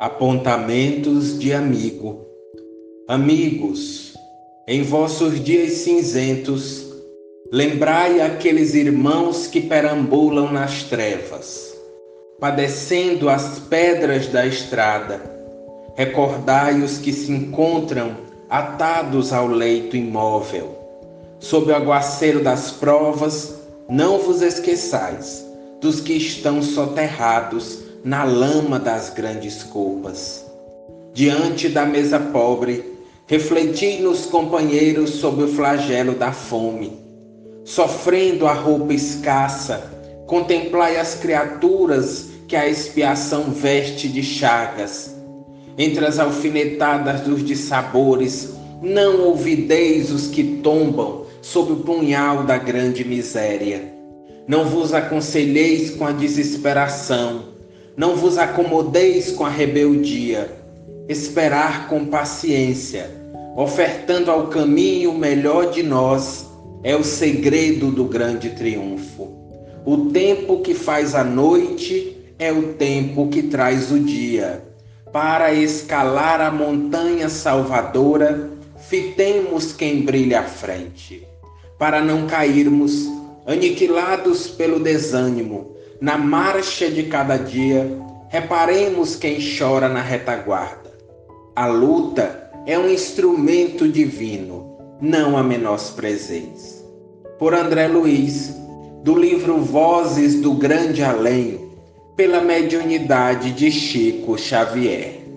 Apontamentos de amigo. Amigos, em vossos dias cinzentos, lembrai aqueles irmãos que perambulam nas trevas, padecendo as pedras da estrada. Recordai os que se encontram atados ao leito imóvel. Sob o aguaceiro das provas, não vos esqueçais dos que estão soterrados na lama das grandes culpas. Diante da mesa pobre, refleti nos companheiros sobre o flagelo da fome. Sofrendo a roupa escassa, contemplai as criaturas que a expiação veste de chagas. Entre as alfinetadas dos dissabores, não ouvideis os que tombam sob o punhal da grande miséria. Não vos aconselheis com a desesperação, não vos acomodeis com a rebeldia. Esperar com paciência, ofertando ao caminho o melhor de nós, é o segredo do grande triunfo. O tempo que faz a noite é o tempo que traz o dia. Para escalar a montanha salvadora, fitemos quem brilha à frente. Para não cairmos, aniquilados pelo desânimo, na marcha de cada dia, reparemos quem chora na retaguarda. A luta é um instrumento divino, não a menosprezeis. Por André Luiz, do livro Vozes do Grande Além, pela mediunidade de Chico Xavier.